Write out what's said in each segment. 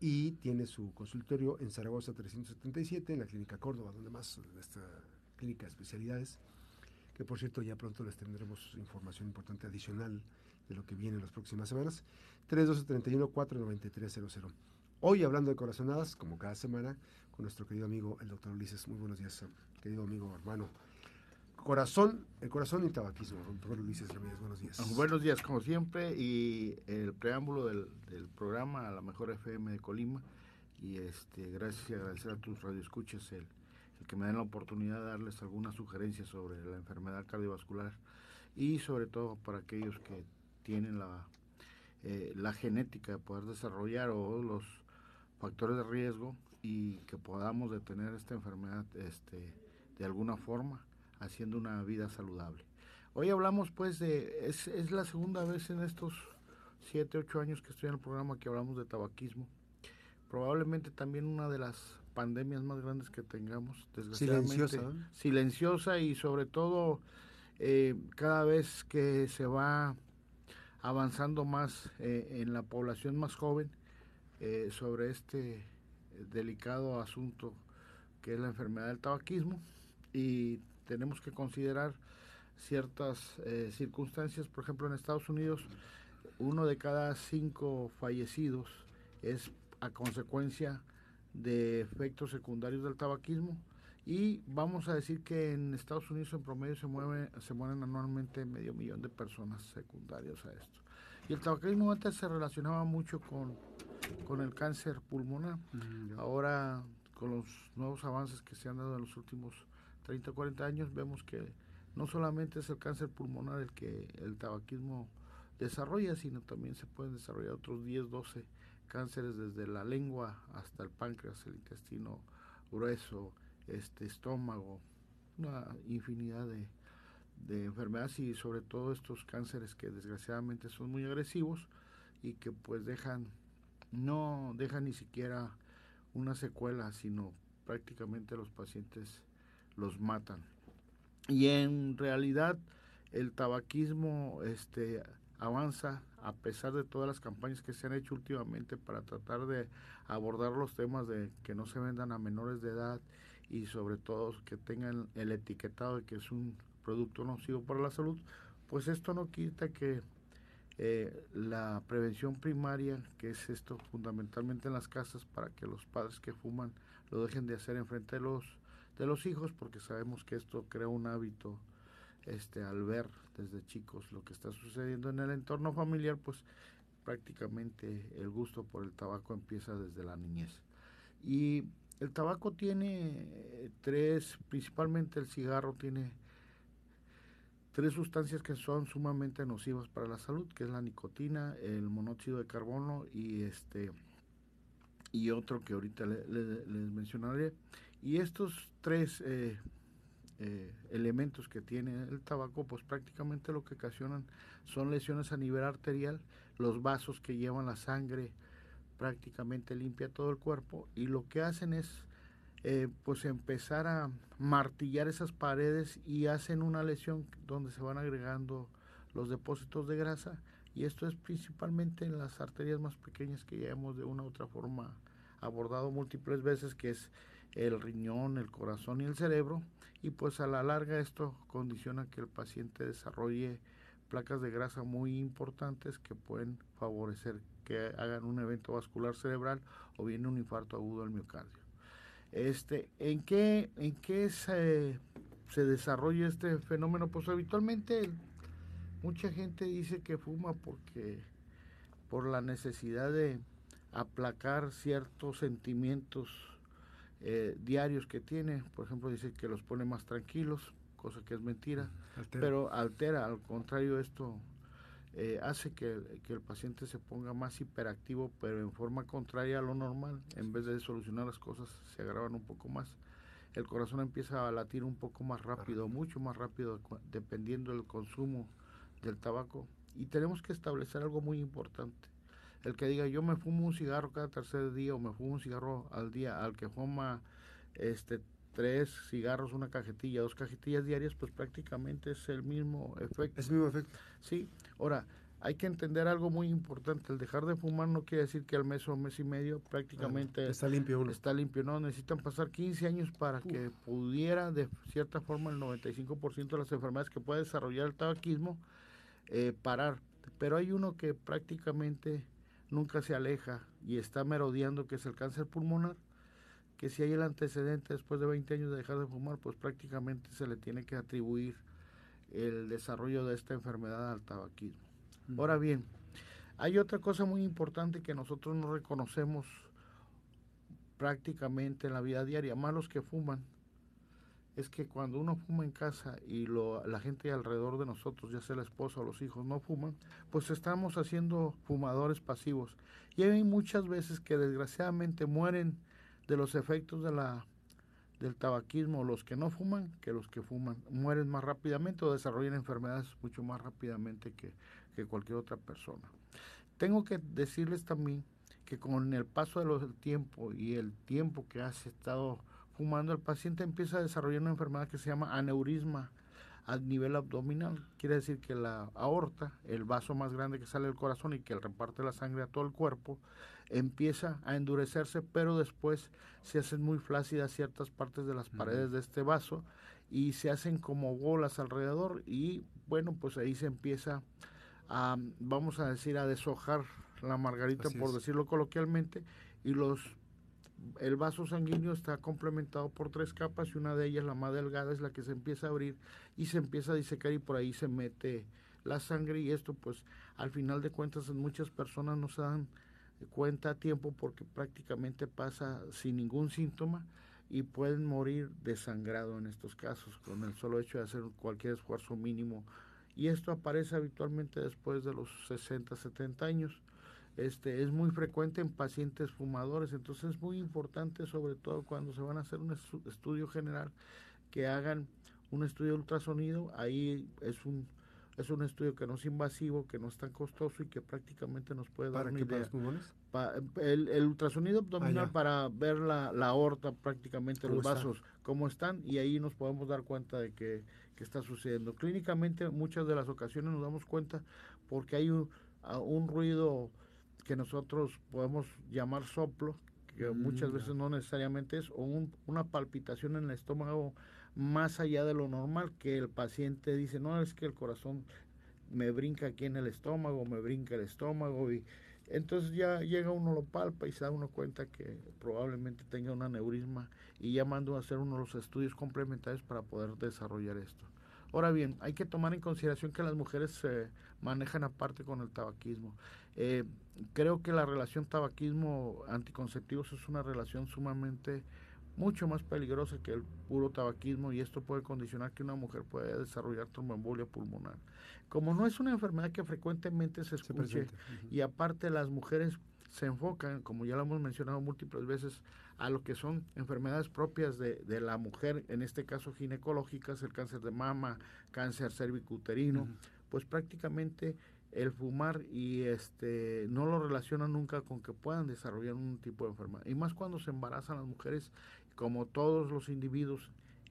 y tiene su consultorio en Zaragoza 377, en la Clínica Córdoba, donde más esta clínica de especialidades, que por cierto ya pronto les tendremos información importante adicional de lo que viene en las próximas semanas. 312-31-49300. Hoy hablando de corazonadas, como cada semana, con nuestro querido amigo el doctor Ulises. Muy buenos días, querido amigo hermano. Corazón, el corazón y tabaquismo, doctor Ulises Ramírez, buenos días. Buenos días, como siempre, y el preámbulo del, programa a la mejor FM de Colima. Y este, gracias y agradecer a tus radioescuchas el, el que me den la oportunidad de darles algunas sugerencias sobre la enfermedad cardiovascular y sobre todo para aquellos que tienen la, eh, la genética de poder desarrollar o los factores de riesgo y que podamos detener esta enfermedad este, de alguna forma haciendo una vida saludable. Hoy hablamos pues de, es, es la segunda vez en estos siete, ocho años que estoy en el programa que hablamos de tabaquismo. Probablemente también una de las pandemias más grandes que tengamos, desgraciadamente. Silenciosa. Silenciosa y sobre todo eh, cada vez que se va avanzando más eh, en la población más joven eh, sobre este delicado asunto que es la enfermedad del tabaquismo y tenemos que considerar ciertas eh, circunstancias. Por ejemplo, en Estados Unidos, uno de cada cinco fallecidos es a consecuencia de efectos secundarios del tabaquismo. Y vamos a decir que en Estados Unidos en promedio se mueve se mueren anualmente medio millón de personas secundarias a esto. Y el tabaquismo antes se relacionaba mucho con, con el cáncer pulmonar. Mm, ahora con los nuevos avances que se han dado en los últimos 30 o 40 años vemos que no solamente es el cáncer pulmonar el que el tabaquismo desarrolla, sino también se pueden desarrollar otros 10, 12 cánceres desde la lengua hasta el páncreas, el intestino grueso, este estómago, una infinidad de enfermedades y sobre todo estos cánceres que desgraciadamente son muy agresivos y que pues dejan no dejan ni siquiera una secuela, sino prácticamente los pacientes los matan. Y en realidad el tabaquismo este avanza a pesar de todas las campañas que se han hecho últimamente para tratar de abordar los temas de que no se vendan a menores de edad y sobre todo que tengan el etiquetado de que es un producto nocivo para la salud, pues esto no quita que eh, la prevención primaria, que es esto fundamentalmente en las casas para que los padres que fuman lo dejen de hacer enfrente de los de los hijos, porque sabemos que esto crea un hábito este al ver desde chicos lo que está sucediendo en el entorno familiar, pues prácticamente el gusto por el tabaco empieza desde la niñez. Y el tabaco tiene eh, tres, principalmente el cigarro tiene tres sustancias que son sumamente nocivas para la salud, que es la nicotina, el monóxido de carbono y este y otro que ahorita les mencionaré. Y estos tres eh, eh, elementos que tiene el tabaco, pues prácticamente lo que ocasionan son lesiones a nivel arterial, los vasos que llevan la sangre prácticamente limpia todo el cuerpo y lo que hacen es eh, pues empezar a martillar esas paredes y hacen una lesión donde se van agregando los depósitos de grasa y esto es principalmente en las arterias más pequeñas que ya hemos de una u otra forma abordado múltiples veces que es el riñón, el corazón y el cerebro y pues a la larga esto condiciona que el paciente desarrolle placas de grasa muy importantes que pueden favorecer que hagan un evento vascular cerebral o bien un infarto agudo al miocardio. Este, ¿en qué, en qué se, se desarrolla este fenómeno? Pues habitualmente mucha gente dice que fuma porque por la necesidad de aplacar ciertos sentimientos eh, diarios que tiene, por ejemplo, dice que los pone más tranquilos, cosa que es mentira, pero altera, al contrario, esto eh, hace que, que, el paciente se ponga más hiperactivo, pero en forma contraria a lo normal, en vez de solucionar las cosas, se agravan un poco más. El corazón empieza a latir un poco más rápido, mucho más rápido, dependiendo del consumo del tabaco. Y tenemos que establecer algo muy importante el que diga yo me fumo un cigarro cada tercer día o me fumo un cigarro al día, al que fuma este tres cigarros, una cajetilla, dos cajetillas diarias, pues prácticamente es el mismo efecto. Es el mismo efecto. Sí, ahora, hay que entender algo muy importante. El dejar de fumar no quiere decir que al mes o mes y medio prácticamente está limpio uno. Está limpio, no. Necesitan pasar 15 años para que pudiera, de cierta forma, el 95% de las enfermedades que puede desarrollar el tabaquismo, eh, parar. Pero hay uno que prácticamente nunca se aleja y está merodeando, que es el cáncer pulmonar, que si hay el antecedente después de 20 años de dejar de fumar, pues prácticamente se le tiene que atribuir el desarrollo de esta enfermedad al tabaquismo. Ahora bien, hay otra cosa muy importante que nosotros no reconocemos prácticamente en la vida diaria, más los que fuman, es que cuando uno fuma en casa y lo, la gente alrededor de nosotros, ya sea la esposa o los hijos, no fuman, pues estamos haciendo fumadores pasivos. Y hay muchas veces que desgraciadamente mueren de los efectos de la, del tabaquismo los que no fuman que los que fuman. Mueren más rápidamente o desarrollan enfermedades mucho más rápidamente que, que cualquier otra persona. Tengo que decirles también que con el paso del tiempo y el tiempo que has estado fumando, el paciente empieza a desarrollar una enfermedad que se llama aneurisma a nivel abdominal. Quiere decir que la aorta, el vaso más grande que sale del corazón y que reparte la sangre a todo el cuerpo, empieza a endurecerse, pero después se hacen muy flácidas ciertas partes de las paredes de este vaso y se hacen como bolas alrededor y bueno, pues ahí se empieza a, vamos a decir, a deshojar la margarita, por decirlo coloquialmente, y los el vaso sanguíneo está complementado por tres capas y una de ellas, la más delgada, es la que se empieza a abrir y se empieza a disecar y por ahí se mete la sangre y esto pues al final de cuentas en muchas personas no se dan cuenta a tiempo porque prácticamente pasa sin ningún síntoma y pueden morir desangrado en estos casos con el solo hecho de hacer cualquier esfuerzo mínimo. Y esto aparece habitualmente después de los 60, 70 años. Este, es muy frecuente en pacientes fumadores, entonces es muy importante, sobre todo cuando se van a hacer un estudio general, que hagan un estudio de ultrasonido, ahí es un es un estudio que no es invasivo, que no es tan costoso y que prácticamente nos puede dar una idea. ¿Para el, el, ultrasonido abdominal ah, para ver la, la aorta, prácticamente los vasos, cómo están, y ahí nos podemos dar cuenta de que, que, está sucediendo. Clínicamente, muchas de las ocasiones nos damos cuenta porque hay un, un ruido que nosotros podemos llamar soplo, que mm, muchas veces no necesariamente es, o una palpitación en el estómago más allá de lo normal, que el paciente dice, no, es que el corazón me brinca aquí en el estómago, me brinca el estómago, y entonces ya llega uno, lo palpa y se da uno cuenta que probablemente tenga un aneurisma y ya mando a hacer uno de los estudios complementarios para poder desarrollar esto. Ahora bien, hay que tomar en consideración que las mujeres se manejan aparte con el tabaquismo. Eh, creo que la relación tabaquismo-anticonceptivos es una relación sumamente mucho más peligrosa que el puro tabaquismo y esto puede condicionar que una mujer pueda desarrollar tromboembolia pulmonar. Como no es una enfermedad que frecuentemente se escuche y aparte las mujeres se enfocan, como ya lo hemos mencionado múltiples veces, a lo que son enfermedades propias de, de la mujer, en este caso ginecológicas, el cáncer de mama, cáncer cervicuterino, pues prácticamente el fumar y este no lo relacionan nunca con que puedan desarrollar un tipo de enfermedad. Y más cuando se embarazan las mujeres, como todos los individuos,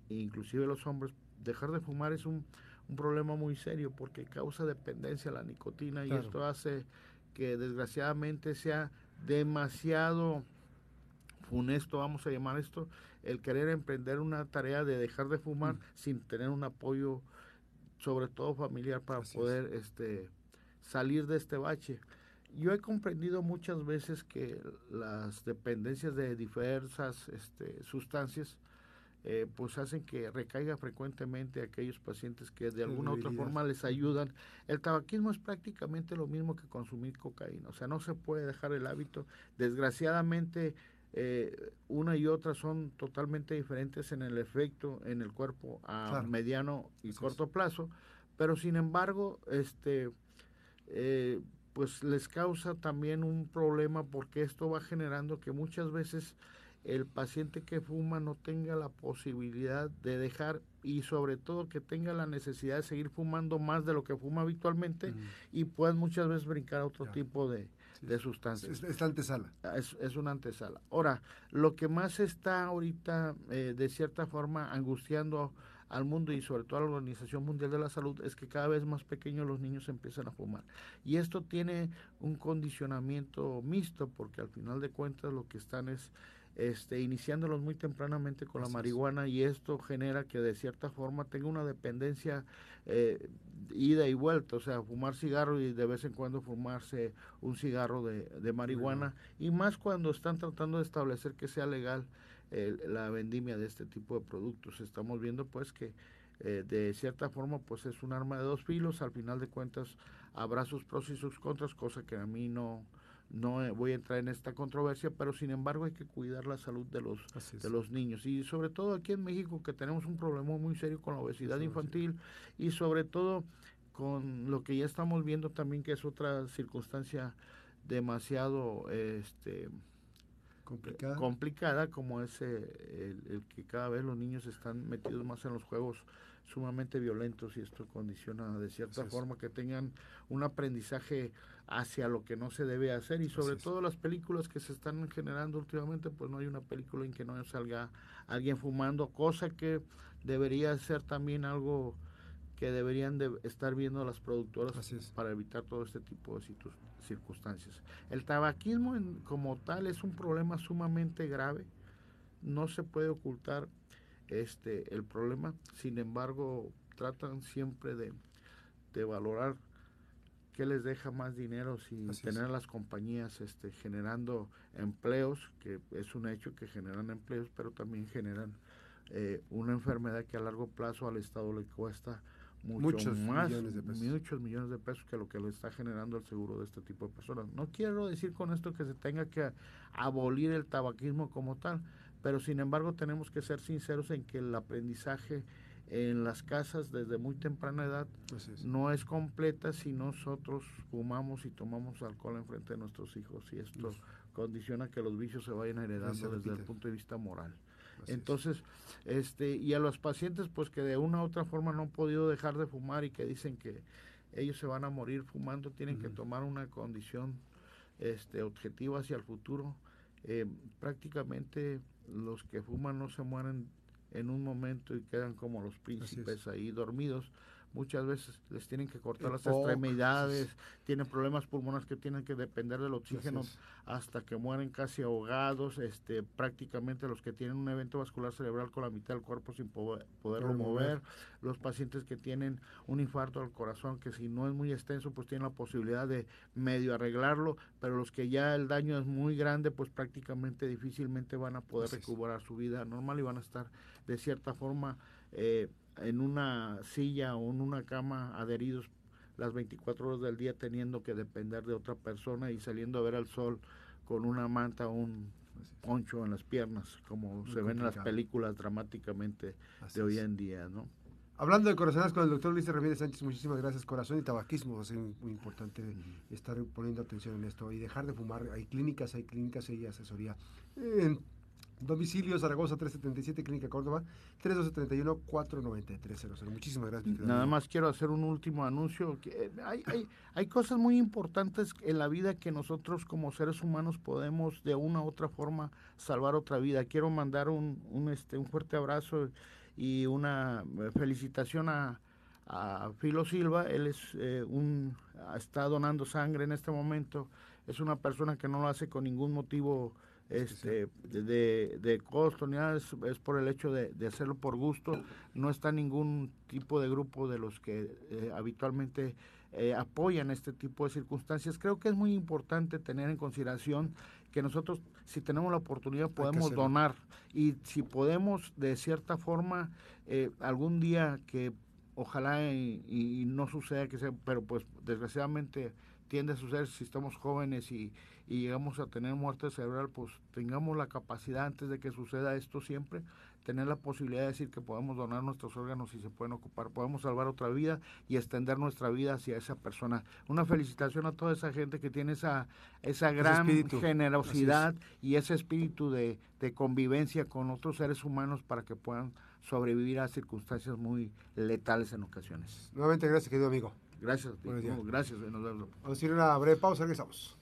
inclusive los hombres, dejar de fumar es un, un problema muy serio porque causa dependencia a la nicotina y esto hace que desgraciadamente sea demasiado funesto, vamos a llamar esto, el querer emprender una tarea de dejar de fumar mm. sin tener un apoyo, sobre todo familiar, para poder este, salir de este bache. Yo he comprendido muchas veces que las dependencias de diversas este, sustancias eh, pues hacen que recaiga frecuentemente aquellos pacientes que de alguna u otra forma les ayudan. El tabaquismo es prácticamente lo mismo que consumir cocaína, o sea, no se puede dejar el hábito. Desgraciadamente, eh, una y otra son totalmente diferentes en el efecto en el cuerpo a mediano y corto plazo, pero sin embargo, este, eh, pues les causa también un problema porque esto va generando que muchas veces el paciente que fuma no tenga la posibilidad de dejar y sobre todo que tenga la necesidad de seguir fumando más de lo que fuma habitualmente y puedan muchas veces brincar a otro tipo de, sustancias. Es, la antesala. Ah, es, es, una antesala. Ahora, lo que más está ahorita eh, de cierta forma angustiando al mundo y sobre todo a la Organización Mundial de la Salud es que cada vez más pequeños los niños empiezan a fumar. Y esto tiene un condicionamiento mixto porque al final de cuentas lo que están es este, iniciándolos muy tempranamente con la marihuana y esto genera que de cierta forma tenga una dependencia eh, ida y vuelta, o sea, fumar cigarro y de vez en cuando fumarse un cigarro de, marihuana. y más cuando están tratando de establecer que sea legal la vendimia de este tipo de productos. Estamos viendo pues que eh, de cierta forma pues es un arma de dos filos, al final de cuentas habrá sus pros y sus contras, cosa que a mí no, no eh, voy a entrar en esta controversia, pero sin embargo hay que cuidar la salud de los, de los niños. Y sobre todo aquí en México que tenemos un problema muy serio con la obesidad infantil y sobre todo con lo que ya estamos viendo también que es otra circunstancia demasiado este complicada, complicada como es eh, el, que cada vez los niños están metidos más en los juegos sumamente violentos y esto condiciona de cierta forma que tengan un aprendizaje hacia lo que no se debe hacer y sobre todo las películas que se están generando últimamente pues no hay una película en que no salga alguien fumando cosa que debería ser también algo que deberían de estar viendo las productoras para evitar todo este tipo de circunstancias. El tabaquismo como tal es un problema sumamente grave, no se puede ocultar este el problema, sin embargo tratan siempre de, valorar qué les deja más dinero si tener las compañías este, generando empleos, que es un hecho que generan empleos, pero también generan eh, una enfermedad que a largo plazo al Estado le cuesta muchos millones de pesos. muchos millones de pesos que lo que lo está generando el seguro de este tipo de personas. No quiero decir con esto que se tenga que abolir el tabaquismo como tal, pero sin embargo tenemos que ser sinceros en que el aprendizaje en las casas desde muy temprana edad no es completa si nosotros fumamos y tomamos alcohol en frente de nuestros hijos y esto condiciona que los vicios se vayan heredando desde el punto de vista moral. Entonces, este, y a los pacientes, pues que de una u otra forma no han podido dejar de fumar y que dicen que ellos se van a morir fumando, tienen que tomar una condición este, objetiva hacia el futuro. Eh, prácticamente los que fuman no se mueren en un momento y quedan como los príncipes ahí dormidos muchas veces les tienen que cortar las extremidades, tienen problemas pulmonares que tienen que depender del oxígeno hasta que mueren casi ahogados, este prácticamente los que tienen un evento vascular cerebral con la mitad del cuerpo sin poderlo mover, los pacientes que tienen un infarto al corazón que si no es muy extenso pues tienen la posibilidad de medio arreglarlo, pero los que ya el daño es muy grande pues prácticamente difícilmente van a poder recuperar su vida normal y van a estar de cierta forma eh, en una silla o en una cama adheridos las 24 horas del día teniendo que depender de otra persona y saliendo a ver al sol con una manta o un poncho en las piernas, como se ven en las películas dramáticamente de hoy en día, ¿no? Hablando de corazones con el doctor Luis Ramírez Sánchez, muchísimas gracias. Corazón y tabaquismo, es muy importante estar poniendo atención en esto y dejar de fumar. Hay clínicas, hay clínicas y asesoría. Domicilio Zaragoza 377, Clínica Córdoba, 3231-49300. Muchísimas gracias. Nada más quiero hacer un último anuncio. Eh, hay, hay, hay cosas muy importantes en la vida que nosotros como seres humanos podemos de una u otra forma salvar otra vida. Quiero mandar un, un, este, un fuerte abrazo y una eh, felicitación a, a Filo Silva. Él es eh, un, está donando sangre en este momento. Es una persona que no lo hace con ningún motivo este de, de costo ni nada, es, por el hecho de, hacerlo por gusto, no está ningún tipo de grupo de los que eh, habitualmente eh, apoyan este tipo de circunstancias. Creo que es muy importante tener en consideración que nosotros, si tenemos la oportunidad, podemos donar. Y si podemos, de cierta forma, eh, algún día que ojalá y, y, no suceda que sea, pero pues desgraciadamente tiende a suceder si estamos jóvenes y, y llegamos a tener muerte cerebral, pues tengamos la capacidad antes de que suceda esto siempre, tener la posibilidad de decir que podemos donar nuestros órganos y se pueden ocupar, podemos salvar otra vida y extender nuestra vida hacia esa persona. Una felicitación a toda esa gente que tiene esa, esa gran generosidad y ese espíritu de, de convivencia con otros seres humanos para que puedan sobrevivir a circunstancias muy letales en ocasiones. Nuevamente, gracias, querido amigo. Gracias, gracias. Nos vemos. Vamos a ir a una breve pausa, regresamos.